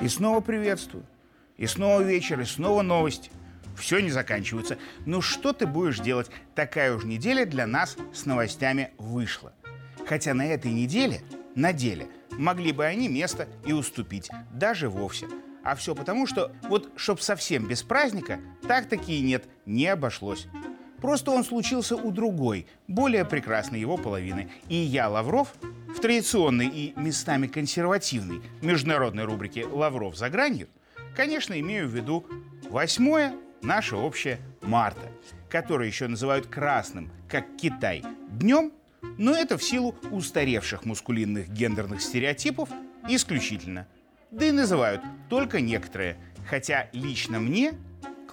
И снова приветствую. И снова вечер, и снова новости. Все не заканчивается. Ну что ты будешь делать? Такая уж неделя для нас с новостями вышла. Хотя на этой неделе, на деле, могли бы они место и уступить, даже вовсе. А все потому, что вот чтоб совсем без праздника, так-таки и нет, не обошлось. Просто он случился у другой, более прекрасной его половины. И я, Лавров, в традиционной и местами консервативной международной рубрике «Лавров за гранью», конечно, имею в виду 8 наше общее марта, которое еще называют красным, как Китай, днем, но это в силу устаревших мускулинных гендерных стереотипов исключительно. Да и называют только некоторые, хотя лично мне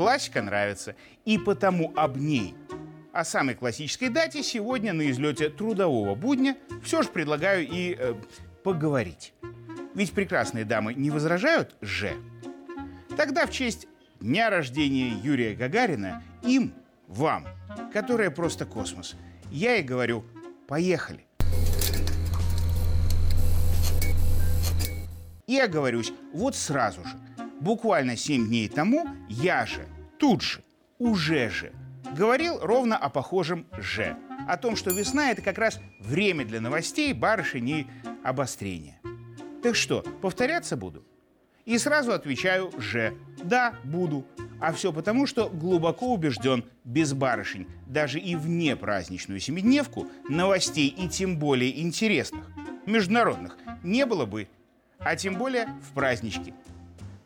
классика нравится, и потому об ней о самой классической дате сегодня на излете трудового будня все же предлагаю и э, поговорить. Ведь прекрасные дамы не возражают же. Тогда в честь дня рождения Юрия Гагарина им, вам, которая просто космос, я и говорю «поехали». И оговорюсь вот сразу же. Буквально 7 дней тому я же, тут же, уже же – говорил ровно о похожем «же». О том, что весна – это как раз время для новостей, барышень и обострения. Так что, повторяться буду? И сразу отвечаю «же». Да, буду. А все потому, что глубоко убежден, без барышень, даже и вне праздничную семидневку, новостей и тем более интересных, международных, не было бы. А тем более в праздничке.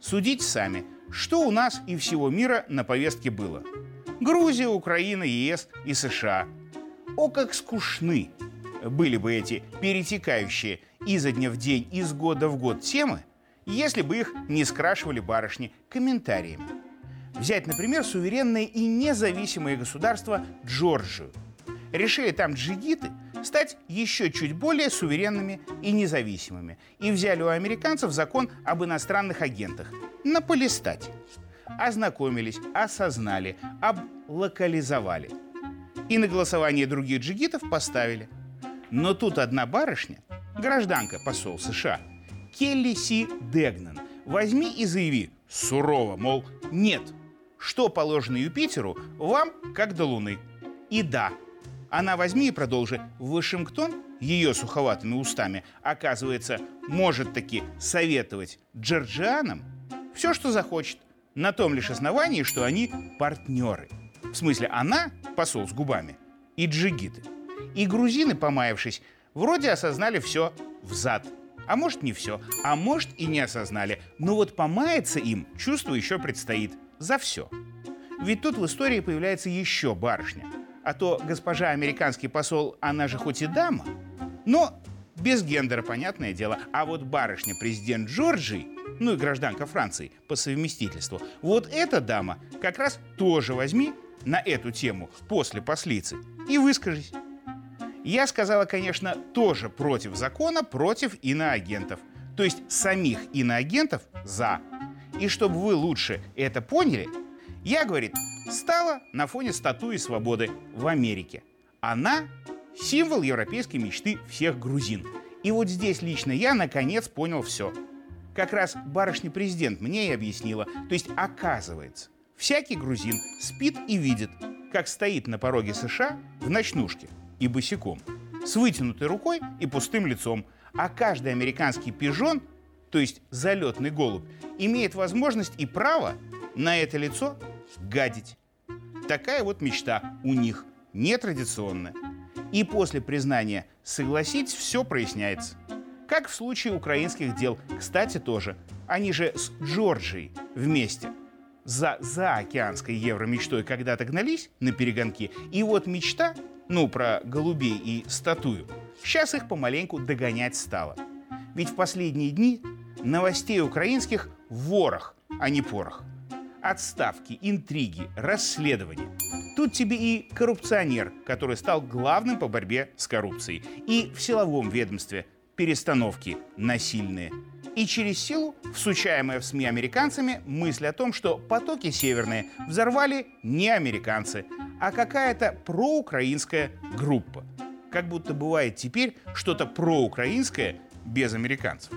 Судите сами, что у нас и всего мира на повестке было – Грузия, Украина, ЕС и США. О, как скучны были бы эти перетекающие изо дня в день, из года в год темы, если бы их не скрашивали барышни комментариями. Взять, например, суверенное и независимое государство Джорджию. Решили там джигиты стать еще чуть более суверенными и независимыми и взяли у американцев закон об иностранных агентах на полистать ознакомились, осознали, облокализовали. И на голосование других джигитов поставили. Но тут одна барышня, гражданка посол США, Келли Си Дегнан, возьми и заяви сурово, мол, нет, что положено Юпитеру, вам как до Луны. И да, она возьми и продолжи. Вашингтон ее суховатыми устами, оказывается, может таки советовать джорджианам все, что захочет на том лишь основании, что они партнеры. В смысле, она посол с губами и джигиты. И грузины, помаявшись, вроде осознали все взад. А может, не все, а может и не осознали. Но вот помаяться им чувство еще предстоит за все. Ведь тут в истории появляется еще барышня. А то госпожа американский посол, она же хоть и дама, но без гендера, понятное дело. А вот барышня президент Джорджии ну и гражданка Франции по совместительству. Вот эта дама как раз тоже возьми на эту тему после послицы и выскажись. Я сказала, конечно, тоже против закона, против иноагентов. То есть самих иноагентов за. И чтобы вы лучше это поняли, я, говорит, стала на фоне статуи свободы в Америке. Она – символ европейской мечты всех грузин. И вот здесь лично я наконец понял все – как раз барышня-президент мне и объяснила. То есть, оказывается, всякий грузин спит и видит, как стоит на пороге США в ночнушке и босиком, с вытянутой рукой и пустым лицом, а каждый американский пижон, то есть залетный голубь, имеет возможность и право на это лицо гадить. Такая вот мечта у них, нетрадиционная. И после признания «согласитесь» все проясняется. Как в случае украинских дел. Кстати, тоже. Они же с Джорджией вместе за заокеанской евромечтой когда-то гнались на перегонки. И вот мечта, ну, про голубей и статую, сейчас их помаленьку догонять стало. Ведь в последние дни новостей украинских ворох, а не порох. Отставки, интриги, расследования. Тут тебе и коррупционер, который стал главным по борьбе с коррупцией, и в силовом ведомстве – перестановки насильные. И через силу, всучаемая в СМИ американцами, мысль о том, что потоки северные взорвали не американцы, а какая-то проукраинская группа. как будто бывает теперь что-то проукраинское без американцев.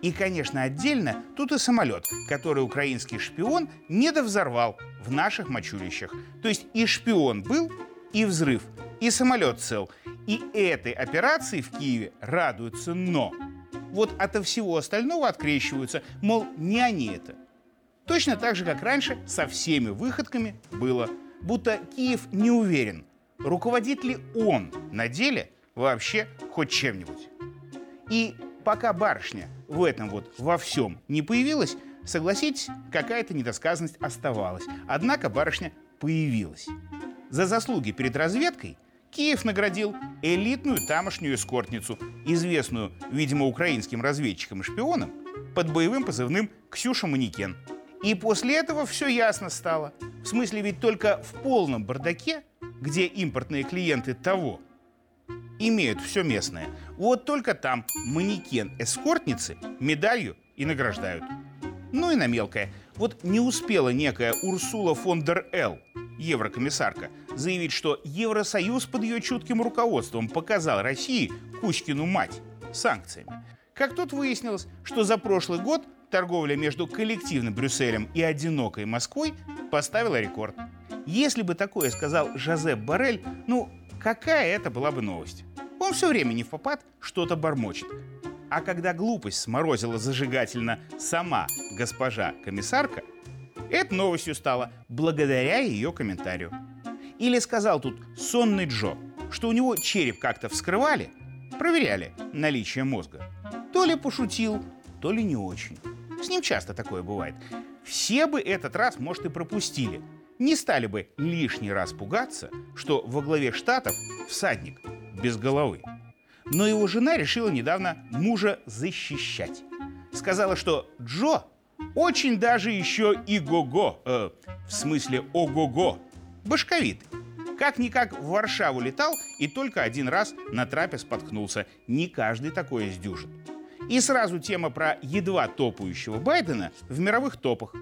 И, конечно, отдельно тут и самолет, который украинский шпион недовзорвал в наших мочулищах. То есть и шпион был, и взрыв, и самолет цел. И этой операции в Киеве радуются, но вот ото всего остального открещиваются, мол, не они это. Точно так же, как раньше, со всеми выходками было. Будто Киев не уверен, руководит ли он на деле вообще хоть чем-нибудь. И пока барышня в этом вот во всем не появилась, согласитесь, какая-то недосказанность оставалась. Однако барышня появилась. За заслуги перед разведкой Киев наградил элитную тамошнюю эскортницу, известную, видимо, украинским разведчикам и шпионам, под боевым позывным «Ксюша Манекен». И после этого все ясно стало. В смысле, ведь только в полном бардаке, где импортные клиенты того имеют все местное, вот только там манекен эскортницы медалью и награждают. Ну и на мелкое. Вот не успела некая Урсула фон дер Эл, еврокомиссарка, заявить, что Евросоюз под ее чутким руководством показал России Кузькину мать санкциями. Как тут выяснилось, что за прошлый год торговля между коллективным Брюсселем и одинокой Москвой поставила рекорд. Если бы такое сказал Жозеп Барель, ну, какая это была бы новость? Он все время не в попад что-то бормочет. А когда глупость сморозила зажигательно сама госпожа комиссарка, это новостью стало благодаря ее комментарию. Или сказал тут сонный Джо, что у него череп как-то вскрывали, проверяли наличие мозга. То ли пошутил, то ли не очень. С ним часто такое бывает. Все бы этот раз, может, и пропустили. Не стали бы лишний раз пугаться, что во главе штатов всадник без головы. Но его жена решила недавно мужа защищать. Сказала, что Джо очень даже еще и го-го, э, в смысле ого-го, башковитый. Как-никак в Варшаву летал и только один раз на трапе споткнулся. Не каждый такое сдюжит. И сразу тема про едва топающего Байдена в мировых топах.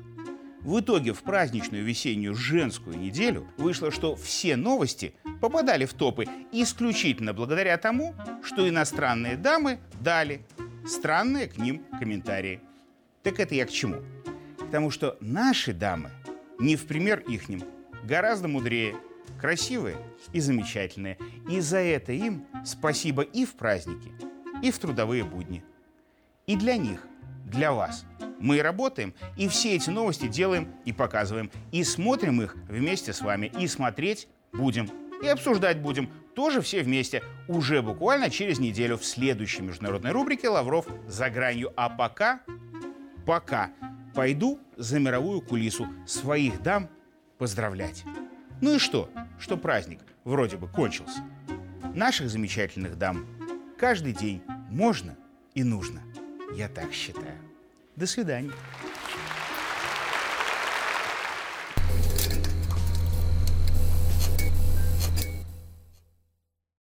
В итоге в праздничную весеннюю женскую неделю вышло, что все новости попадали в топы исключительно благодаря тому, что иностранные дамы дали странные к ним комментарии. Так это я к чему? К тому, что наши дамы, не в пример ихним, гораздо мудрее, красивые и замечательные. И за это им спасибо и в праздники, и в трудовые будни. И для них, для вас. Мы работаем, и все эти новости делаем и показываем. И смотрим их вместе с вами. И смотреть будем. И обсуждать будем тоже все вместе. Уже буквально через неделю в следующей международной рубрике «Лавров за гранью». А пока, пока пойду за мировую кулису своих дам поздравлять. Ну и что? Что праздник вроде бы кончился. Наших замечательных дам каждый день можно и нужно. Я так считаю. До свидания.